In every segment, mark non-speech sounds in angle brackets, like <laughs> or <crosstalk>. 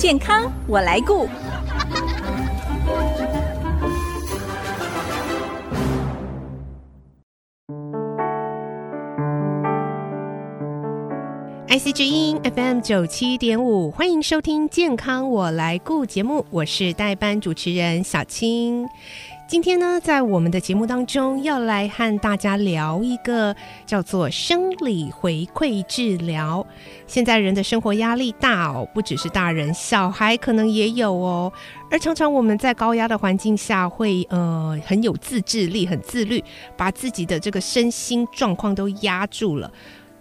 健康我来顾。IC 之音 FM 九七点五，欢迎收听《健康我来顾》节目，我是代班主持人小青。今天呢，在我们的节目当中，要来和大家聊一个叫做生理回馈治疗。现在人的生活压力大哦，不只是大人，小孩可能也有哦。而常常我们在高压的环境下会，呃很有自制力，很自律，把自己的这个身心状况都压住了。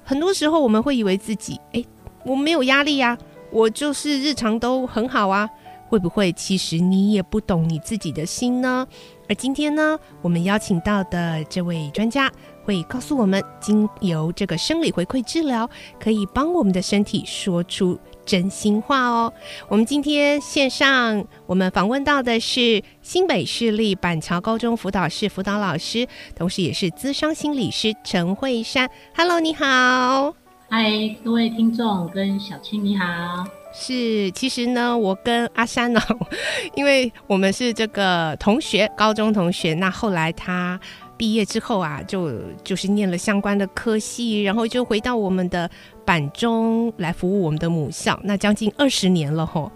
很多时候我们会以为自己，哎，我没有压力呀，我就是日常都很好啊。会不会其实你也不懂你自己的心呢？而今天呢，我们邀请到的这位专家会告诉我们，经由这个生理回馈治疗，可以帮我们的身体说出真心话哦。我们今天线上我们访问到的是新北市立板桥高中辅导室辅导老师，同时也是咨商心理师陈慧珊。Hello，你好。嗨，各位听众跟小青你好。是，其实呢，我跟阿山呢，<laughs> 因为我们是这个同学，高中同学。那后来他毕业之后啊，就就是念了相关的科系，然后就回到我们的板中来服务我们的母校，那将近二十年了吼。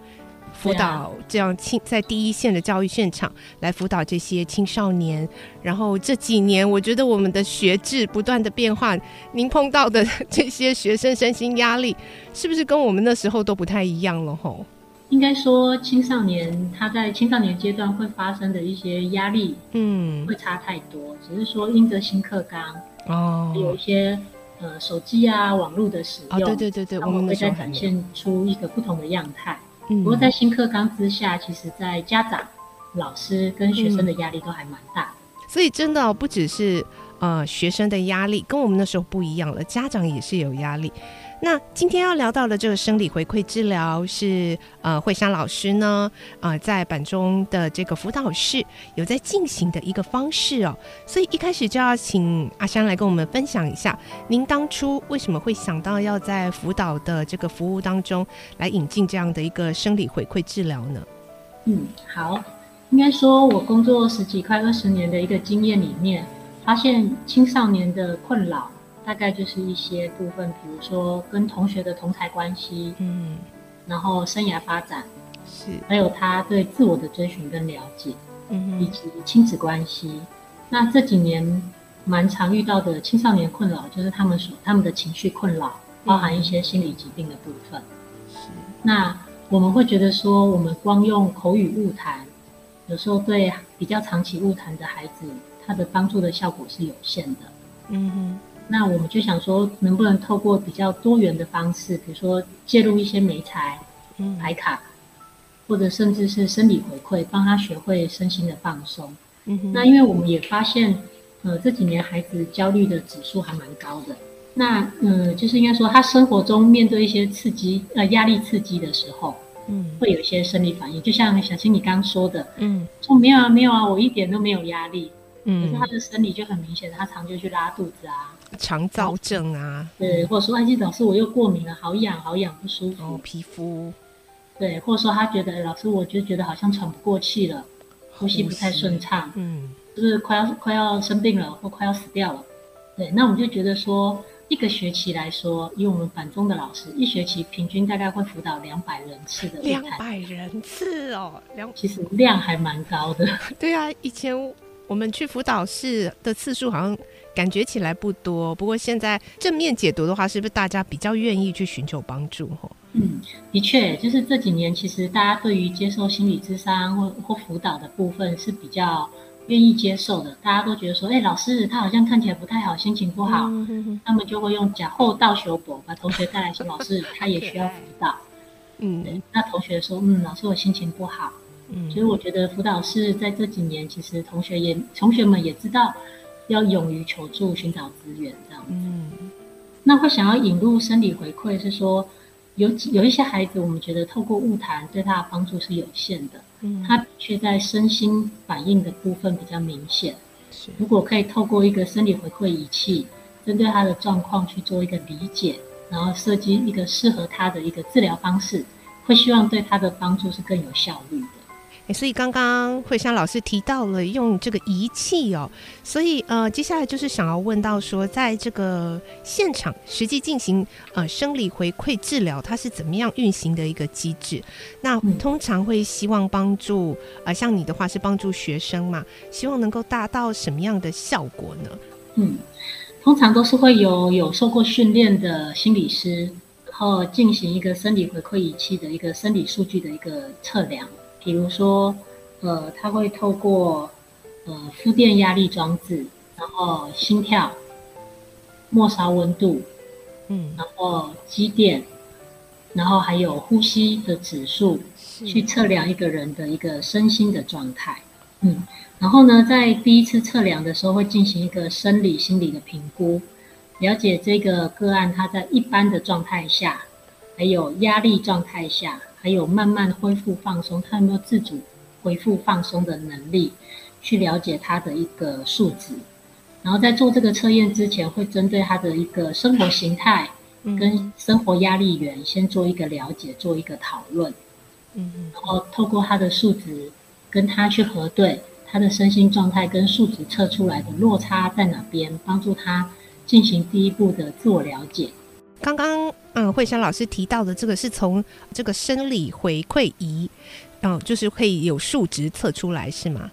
辅导这样青在第一线的教育现场来辅导这些青少年，然后这几年我觉得我们的学制不断的变化，您碰到的这些学生身心压力，是不是跟我们那时候都不太一样了？吼，应该说青少年他在青少年阶段会发生的一些压力，嗯，会差太多。只是说因着新课纲哦，有一些呃手机啊网络的使用，哦，对对对对，我们会再展现出一个不同的样态。不过在新课纲之下，其实，在家长、老师跟学生的压力都还蛮大的。嗯，所以真的不只是呃学生的压力，跟我们那时候不一样了，家长也是有压力。那今天要聊到的这个生理回馈治疗是呃慧珊老师呢呃在板中的这个辅导室有在进行的一个方式哦，所以一开始就要请阿珊来跟我们分享一下，您当初为什么会想到要在辅导的这个服务当中来引进这样的一个生理回馈治疗呢？嗯，好，应该说我工作十几快二十年的一个经验里面，发现青少年的困扰。大概就是一些部分，比如说跟同学的同台关系，嗯，然后生涯发展是，还有他对自我的追寻跟了解，嗯，以及亲子关系。那这几年蛮常遇到的青少年困扰，就是他们所他们的情绪困扰，包含一些心理疾病的部分。是，那我们会觉得说，我们光用口语误谈，有时候对比较长期误谈的孩子，他的帮助的效果是有限的。嗯哼。那我们就想说，能不能透过比较多元的方式，比如说介入一些媒材、牌卡，或者甚至是生理回馈，帮他学会身心的放松。嗯哼。那因为我们也发现，呃，这几年孩子焦虑的指数还蛮高的。那嗯、呃，就是应该说，他生活中面对一些刺激，呃，压力刺激的时候，嗯，会有一些生理反应。就像小青你刚刚说的，嗯，说没有啊，没有啊，我一点都没有压力。嗯，可是他的生理就很明显，他常就去拉肚子啊。肠燥症啊，对，或者说，哎，老师我又过敏了，好痒好痒不舒服。哦，皮肤，对，或者说他觉得老师，我就觉得好像喘不过气了，呼吸不太顺畅，嗯，就是快要快要生病了，或快要死掉了。对，那我们就觉得说，一个学期来说，以我们板中的老师，一学期平均大概会辅导两百人次的。两百人次哦，两，其实量还蛮高的。<laughs> 对啊，以前我们去辅导室的次数好像。感觉起来不多，不过现在正面解读的话，是不是大家比较愿意去寻求帮助？嗯，的确，就是这几年其实大家对于接受心理咨商或或辅导的部分是比较愿意接受的。大家都觉得说，哎、欸，老师他好像看起来不太好，心情不好，嗯、哼哼他们就会用假后道修补把同学带来说，老师他也需要辅导。嗯，那同学说，嗯，老师我心情不好。嗯，所以我觉得辅导室在这几年，其实同学也同学们也知道。要勇于求助，寻找资源，这样子。嗯，那会想要引入生理回馈，是说有有一些孩子，我们觉得透过物谈对他的帮助是有限的。嗯，他却在身心反应的部分比较明显。是，如果可以透过一个生理回馈仪器，针对他的状况去做一个理解，然后设计一个适合他的一个治疗方式，会希望对他的帮助是更有效率所以刚刚慧珊老师提到了用这个仪器哦，所以呃，接下来就是想要问到说，在这个现场实际进行呃生理回馈治疗，它是怎么样运行的一个机制？那通常会希望帮助呃，像你的话是帮助学生嘛，希望能够达到什么样的效果呢？嗯，通常都是会有有受过训练的心理师，然后进行一个生理回馈仪器的一个生理数据的一个测量。比如说，呃，他会透过呃负电压力装置，然后心跳、末梢温度，嗯，然后肌电，然后还有呼吸的指数，去测量一个人的一个身心的状态，嗯，然后呢，在第一次测量的时候会进行一个生理心理的评估，了解这个个案他在一般的状态下，还有压力状态下。还有慢慢恢复放松，他有没有自主恢复放松的能力？去了解他的一个数值，然后在做这个测验之前，会针对他的一个生活形态跟生活压力源先做一个了解，做一个讨论。嗯，然后透过他的数值跟他去核对他的身心状态跟数值测出来的落差在哪边，帮助他进行第一步的自我了解。刚刚嗯，慧珊老师提到的这个是从这个生理回馈仪，嗯，就是可以有数值测出来是吗？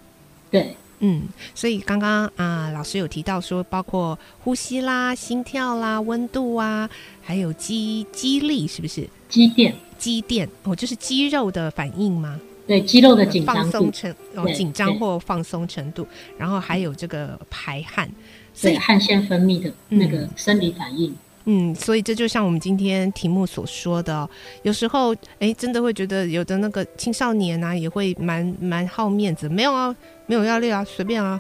对，嗯，所以刚刚啊，老师有提到说，包括呼吸啦、心跳啦、温度啊，还有肌肌力，是不是？肌电，肌电哦，就是肌肉的反应吗？对，肌肉的紧张放松程哦，紧张或放松程度，然后还有这个排汗，所以汗腺分泌的那个生理反应。嗯嗯，所以这就像我们今天题目所说的，有时候哎，真的会觉得有的那个青少年啊，也会蛮蛮好面子，没有啊，没有压力啊，随便啊，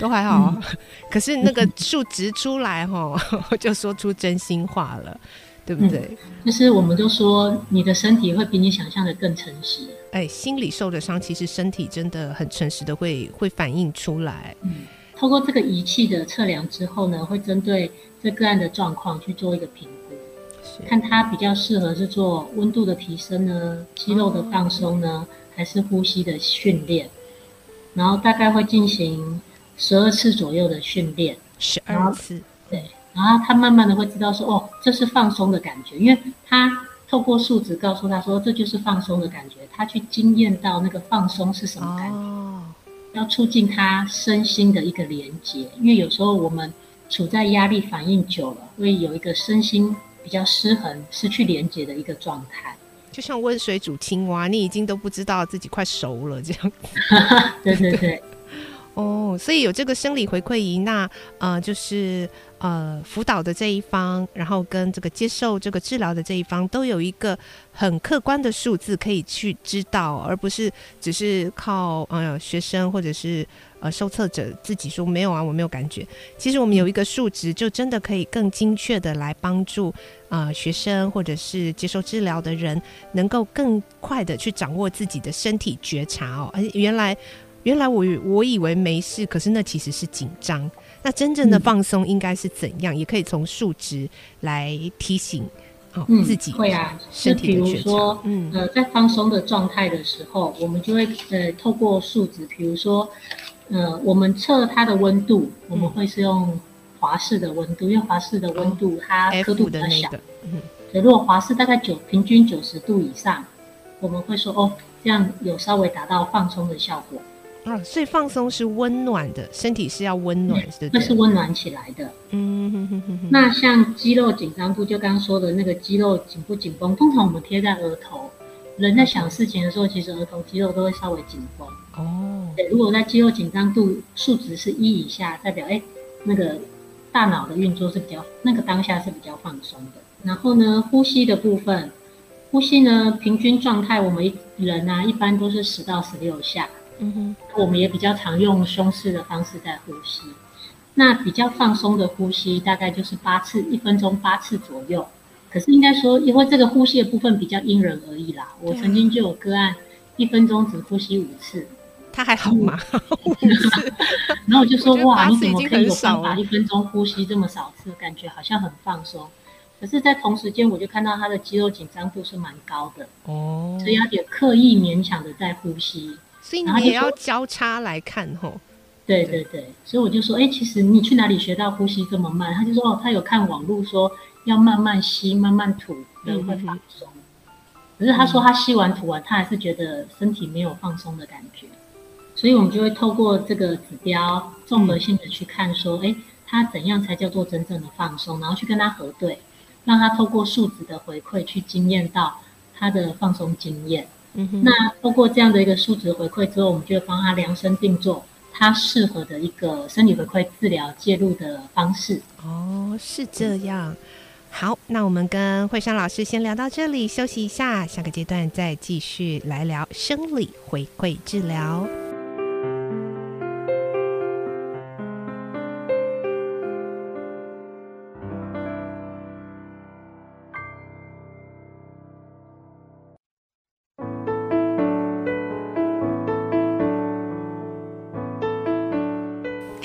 都还好啊。嗯、可是那个数值出来哈，<laughs> 就说出真心话了，对不对？嗯、就是我们都说，你的身体会比你想象的更诚实。哎，心理受的伤，其实身体真的很诚实的会会反映出来。嗯，透过这个仪器的测量之后呢，会针对。这个案的状况去做一个评估，看他比较适合是做温度的提升呢，肌肉的放松呢，还是呼吸的训练，然后大概会进行十二次左右的训练，十二次，对，然后他慢慢的会知道说，哦，这是放松的感觉，因为他透过数值告诉他说，这就是放松的感觉，他去经验到那个放松是什么感觉，哦，要促进他身心的一个连接，因为有时候我们。处在压力反应久了，会有一个身心比较失衡、失去连接的一个状态，就像温水煮青蛙，你已经都不知道自己快熟了这样 <laughs> 子。对对对。哦，所以有这个生理回馈仪，那呃，就是呃，辅导的这一方，然后跟这个接受这个治疗的这一方，都有一个很客观的数字可以去知道，而不是只是靠呃学生或者是呃受测者自己说没有啊，我没有感觉。其实我们有一个数值，就真的可以更精确的来帮助呃学生或者是接受治疗的人，能够更快的去掌握自己的身体觉察哦，而原来。原来我我以为没事，可是那其实是紧张。那真正的放松应该是怎样？嗯、也可以从数值来提醒哦、嗯、自己。会啊，是比如说，嗯呃，在放松的状态的时候，我们就会呃透过数值，比如说呃，我们测它的温度，我们会是用华氏的温度，因为华氏的温度它刻度比较小。嗯，所以如果华氏大概九平均九十度以上，我们会说哦，这样有稍微达到放松的效果。啊，所以放松是温暖的，身体是要温暖的，那是温暖起来的。嗯哼哼哼哼。那像肌肉紧张度，就刚刚说的那个肌肉紧不紧绷，通常我们贴在额头，人在想事情的时候，其实额头肌肉都会稍微紧绷。哦。对，如果在肌肉紧张度数值是一以下，代表哎，那个大脑的运作是比较，那个当下是比较放松的。然后呢，呼吸的部分，呼吸呢，平均状态，我们一人啊，一般都是十到十六下。嗯哼，我们也比较常用胸式的方式在呼吸，那比较放松的呼吸大概就是八次，一分钟八次左右。可是应该说，因为这个呼吸的部分比较因人而异啦。我曾经就有个案，一分钟只呼吸五次，他还好吗？<laughs> 然后我就说，哇，你怎么可以有办法一分钟呼吸这么少次？感觉好像很放松。可是，在同时间，我就看到他的肌肉紧张度是蛮高的哦，所以有点刻意勉强的在呼吸。所以你也要交叉来看吼。对对对，所以我就说，哎，其实你去哪里学到呼吸这么慢？他就说，哦，他有看网络说要慢慢吸、慢慢吐，人会放松。嗯、可是他说他吸完吐完，他还是觉得身体没有放松的感觉。所以我们就会透过这个指标，综合性的去看，说，哎，他怎样才叫做真正的放松？然后去跟他核对，让他透过数值的回馈去经验到他的放松经验。嗯哼。那通过这样的一个数值回馈之后，我们就会帮他量身定做。他适合的一个生理回馈治疗介入的方式哦，是这样。好，那我们跟惠山老师先聊到这里，休息一下，下个阶段再继续来聊生理回馈治疗。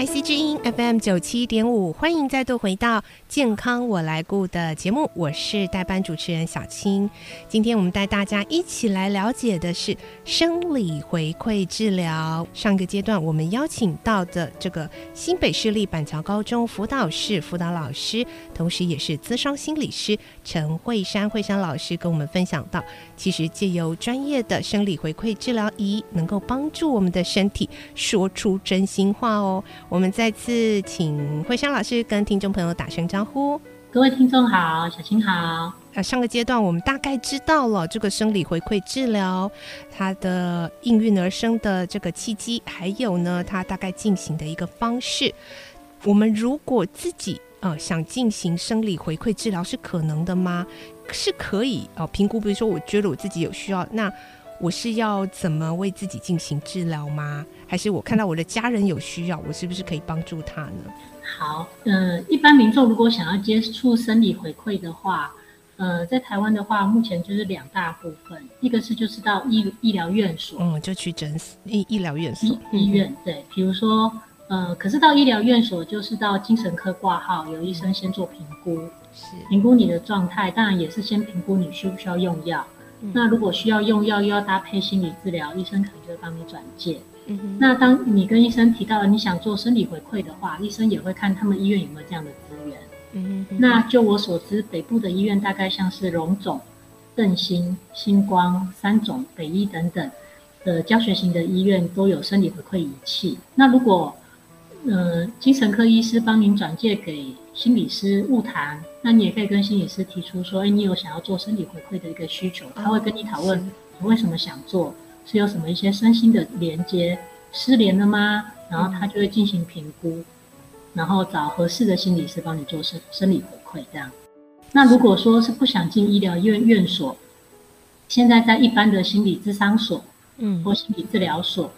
IC 之音 FM 九七点五，欢迎再度回到健康我来顾的节目，我是代班主持人小青。今天我们带大家一起来了解的是生理回馈治疗。上个阶段我们邀请到的这个新北市立板桥高中辅导室辅导老师，同时也是资商心理师陈慧珊慧珊老师跟我们分享到，其实借由专业的生理回馈治疗仪，能够帮助我们的身体说出真心话哦。我们再次请慧香老师跟听众朋友打声招呼。各位听众好，小青好。呃，上个阶段我们大概知道了这个生理回馈治疗它的应运而生的这个契机，还有呢，它大概进行的一个方式。我们如果自己呃想进行生理回馈治疗，是可能的吗？是可以哦，呃，评估。比如说，我觉得我自己有需要，那我是要怎么为自己进行治疗吗？还是我看到我的家人有需要，我是不是可以帮助他呢？好，呃，一般民众如果想要接触生理回馈的话，呃，在台湾的话，目前就是两大部分，一个是就是到医医疗院所，嗯，就去诊所医医疗院所医医院，对，比如说，呃，可是到医疗院所就是到精神科挂号，有医生先做评估，是评估你的状态，当然也是先评估你需不需要用药。嗯、那如果需要用药，又要搭配心理治疗，医生可能就会帮你转介。嗯哼。那当你跟医生提到了你想做生理回馈的话，医生也会看他们医院有没有这样的资源。嗯哼。那就我所知，北部的医院大概像是荣总、振兴、星光、三总、北医等等的教学型的医院都有生理回馈仪器。那如果呃，精神科医师帮您转介给心理师晤谈，那你也可以跟心理师提出说，哎，你有想要做生理回馈的一个需求，他会跟你讨论你为什么想做，是有什么一些身心的连接，失联了吗？然后他就会进行评估，然后找合适的心理师帮你做生生理回馈这样。那如果说是不想进医疗院院所，现在在一般的心理咨商所，嗯，或心理治疗所。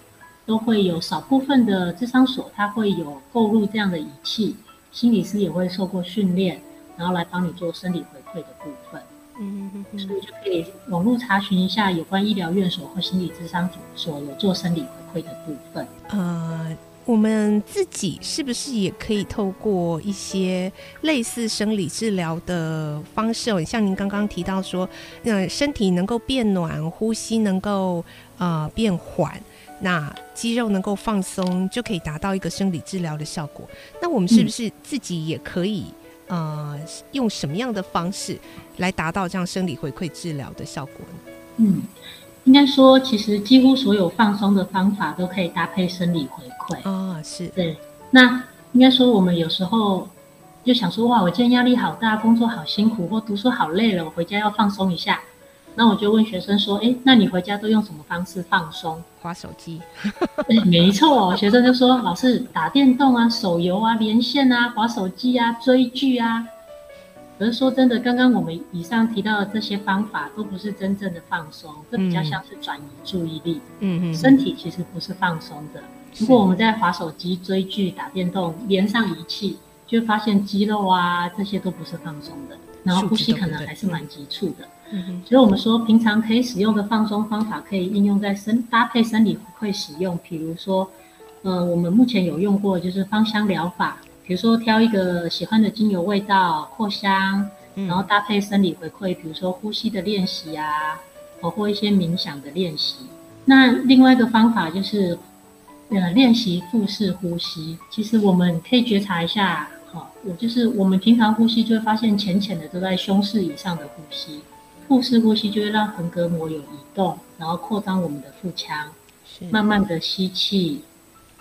都会有少部分的智商所，它会有购入这样的仪器，心理师也会受过训练，然后来帮你做生理回馈的部分。嗯嗯嗯，所以就可以网络查询一下有关医疗院所或心理咨商所有做生理回馈的部分。呃，我们自己是不是也可以透过一些类似生理治疗的方式哦？像您刚刚提到说，呃，身体能够变暖，呼吸能够呃变缓。那肌肉能够放松，就可以达到一个生理治疗的效果。那我们是不是自己也可以，嗯、呃，用什么样的方式来达到这样生理回馈治疗的效果呢？嗯，应该说，其实几乎所有放松的方法都可以搭配生理回馈。啊、哦，是。对。那应该说，我们有时候就想说，哇，我今天压力好大，工作好辛苦，或读书好累了，我回家要放松一下。那我就问学生说：“哎，那你回家都用什么方式放松？滑手机？没错。学生就说：老师打电动啊，手游啊，连线啊，滑手机啊，追剧啊。可是说真的，刚刚我们以上提到的这些方法都不是真正的放松，这比较像是转移注意力。嗯嗯，身体其实不是放松的。如果我们在滑手机、追剧、打电动，连上仪器，就会发现肌肉啊这些都不是放松的，然后呼吸可能还是蛮急促的。”所以，我们说平常可以使用的放松方法，可以应用在生搭配生理回馈使用。比如说，呃，我们目前有用过就是芳香疗法，比如说挑一个喜欢的精油味道扩香，嗯，然后搭配生理回馈，比如说呼吸的练习啊，包括一些冥想的练习。那另外一个方法就是，呃，练习腹式呼吸。其实我们可以觉察一下，好、哦，我就是我们平常呼吸就会发现浅浅的都在胸式以上的呼吸，腹式呼吸就会让横膈膜有移动，然后扩张我们的腹腔，慢慢的吸气，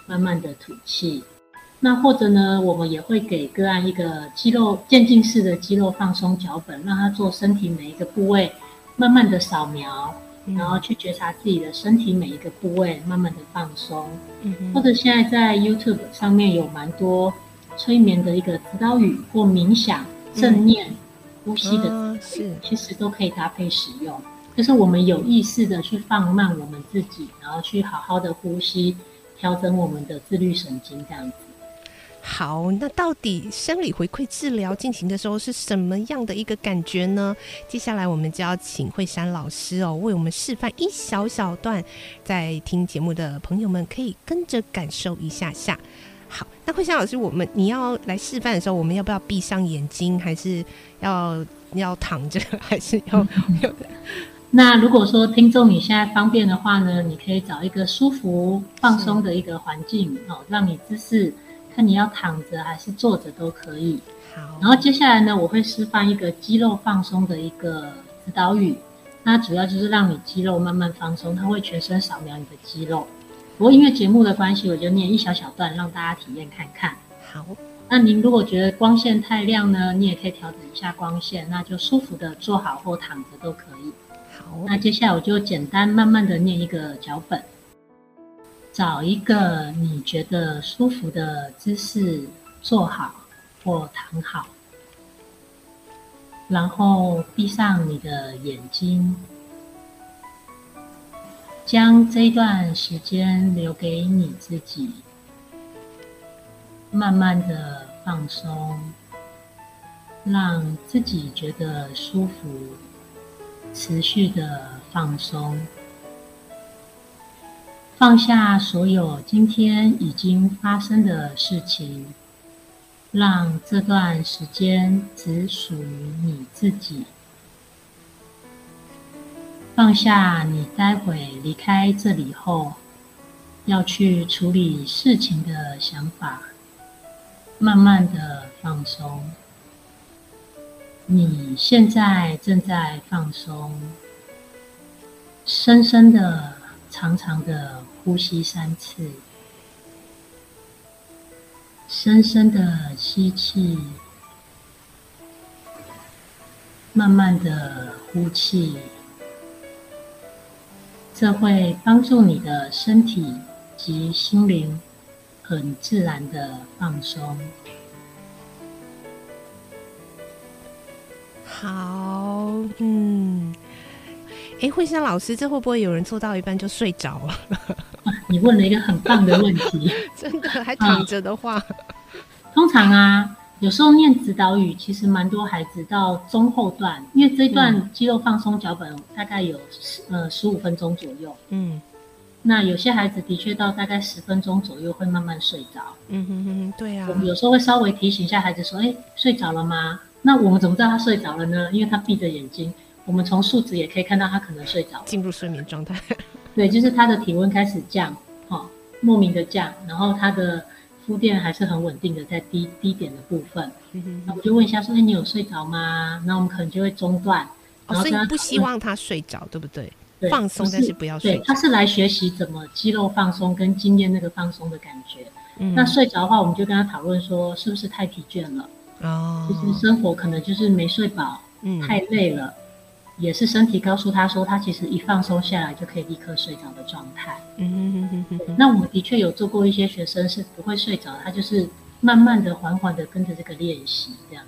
慢慢的吐气。那或者呢，我们也会给个案一个肌肉渐进式的肌肉放松脚本，让他做身体每一个部位慢慢的扫描，嗯、然后去觉察自己的身体每一个部位慢慢的放松。嗯、或者现在在 YouTube 上面有蛮多催眠的一个指导语或冥想、正念、嗯、呼吸的是其实都可以搭配使用。就是我们有意识的去放慢我们自己，然后去好好的呼吸，调整我们的自律神经，这样子。好，那到底生理回馈治疗进行的时候是什么样的一个感觉呢？接下来我们就要请惠山老师哦，为我们示范一小小段，在听节目的朋友们可以跟着感受一下下。好，那慧香老师，我们你要来示范的时候，我们要不要闭上眼睛，还是要要躺着，<laughs> 还是要？<laughs> 那如果说听众你现在方便的话呢，你可以找一个舒服放松的一个环境哦，让你姿势。看你要躺着还是坐着都可以。好，然后接下来呢，我会示范一个肌肉放松的一个指导语。那主要就是让你肌肉慢慢放松，它会全身扫描你的肌肉。不过因为节目的关系，我就念一小小段，让大家体验看看。好，那您如果觉得光线太亮呢，你也可以调整一下光线，那就舒服的坐好或躺着都可以。好，那接下来我就简单慢慢的念一个脚本。找一个你觉得舒服的姿势坐好或躺好，然后闭上你的眼睛，将这一段时间留给你自己，慢慢的放松，让自己觉得舒服，持续的放松。放下所有今天已经发生的事情，让这段时间只属于你自己。放下你待会离开这里后要去处理事情的想法，慢慢的放松。你现在正在放松，深深的。长长的呼吸三次，深深的吸气，慢慢的呼气，这会帮助你的身体及心灵很自然的放松。好，嗯。哎，慧香老师，这会不会有人做到一半就睡着了？<laughs> 你问了一个很棒的问题，<laughs> 真的还躺着的话，嗯，通常啊，有时候念指导语，其实蛮多孩子到中后段，因为这一段肌肉放松脚本大概有十呃十五分钟左右，嗯，那有些孩子的确到大概十分钟左右会慢慢睡着，嗯哼哼，对呀，啊，我们有时候会稍微提醒一下孩子说，哎，睡着了吗？那我们怎么知道他睡着了呢？因为他闭着眼睛。我们从数值也可以看到，他可能睡着，进入睡眠状态。对，就是他的体温开始降，哈、哦，莫名的降，然后他的肤电还是很稳定的在低低点的部分。那我就问一下说，哎，你有睡着吗？那我们可能就会中断。哦，所以不希望他睡着，对不对？对，放松，但是不要睡。对，他是来学习怎么肌肉放松跟经验那个放松的感觉。嗯，那睡着的话，我们就跟他讨论说，是不是太疲倦了？哦，其实生活可能就是没睡饱，嗯，太累了。也是身体告诉他说，他其实一放松下来就可以立刻睡着的状态。嗯哼哼哼。那我们的确有做过一些学生是不会睡着，他就是慢慢的、缓缓的跟着这个练习这样。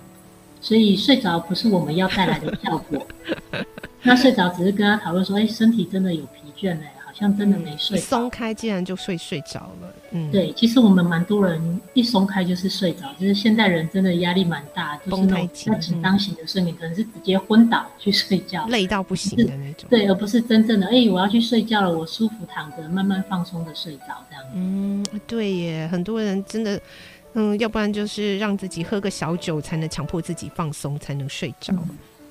所以睡着不是我们要带来的效果。<laughs> 那睡着只是跟他讨论说，哎，身体真的有疲倦嘞。像真的没睡，松开竟然就睡睡着了。嗯，对，其实我们蛮多人一松开就是睡着，就是现代人真的压力蛮大，就是那种要紧张型的睡眠，可能是直接昏倒去睡觉，累到不行的那种。对，而不是真正的哎，我要去睡觉了，我舒服躺着，慢慢放松的睡着这样。嗯，对耶，很多人真的嗯，要不然就是让自己喝个小酒，才能强迫自己放松，才能睡着。嗯，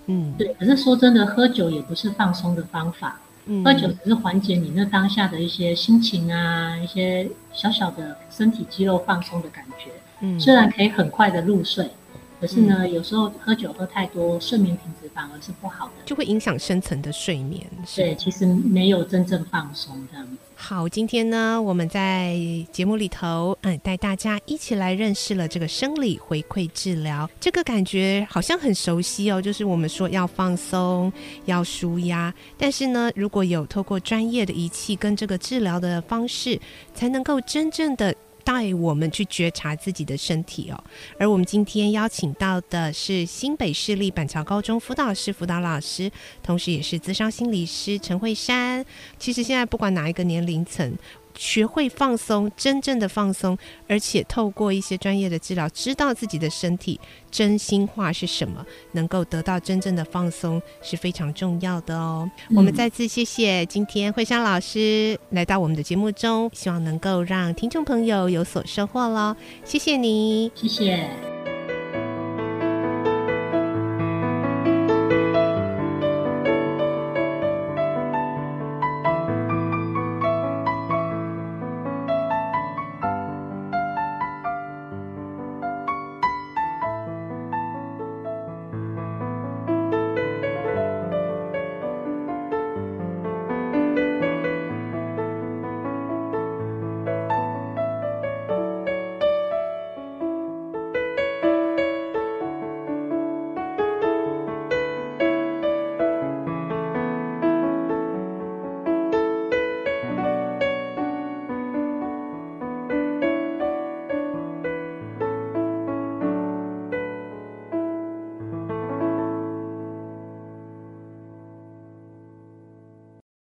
嗯对。可是说真的，喝酒也不是放松的方法。嗯，喝酒只是缓解你那当下的一些心情啊，一些小小的身体肌肉放松的感觉。嗯，虽然可以很快的入睡。可是呢，嗯、有时候喝酒喝太多，睡眠品质反而是不好的，就会影响深层的睡眠。对，其实没有真正放松这样子。好，今天呢，我们在节目里头，嗯，带大家一起来认识了这个生理回馈治疗。这个感觉好像很熟悉哦，就是我们说要放松、要舒压，但是呢，如果有透过专业的仪器跟这个治疗的方式，才能够真正的。带我们去觉察自己的身体哦，而我们今天邀请到的是新北市立板桥高中辅导室辅导老师，同时也是资深心理师陈慧珊。其实现在不管哪一个年龄层。学会放松，真正的放松，而且透过一些专业的治疗，知道自己的身体真心话是什么，能够得到真正的放松是非常重要的哦。嗯、我们再次谢谢今天慧香老师来到我们的节目中，希望能够让听众朋友有所收获喽。谢谢你，谢谢。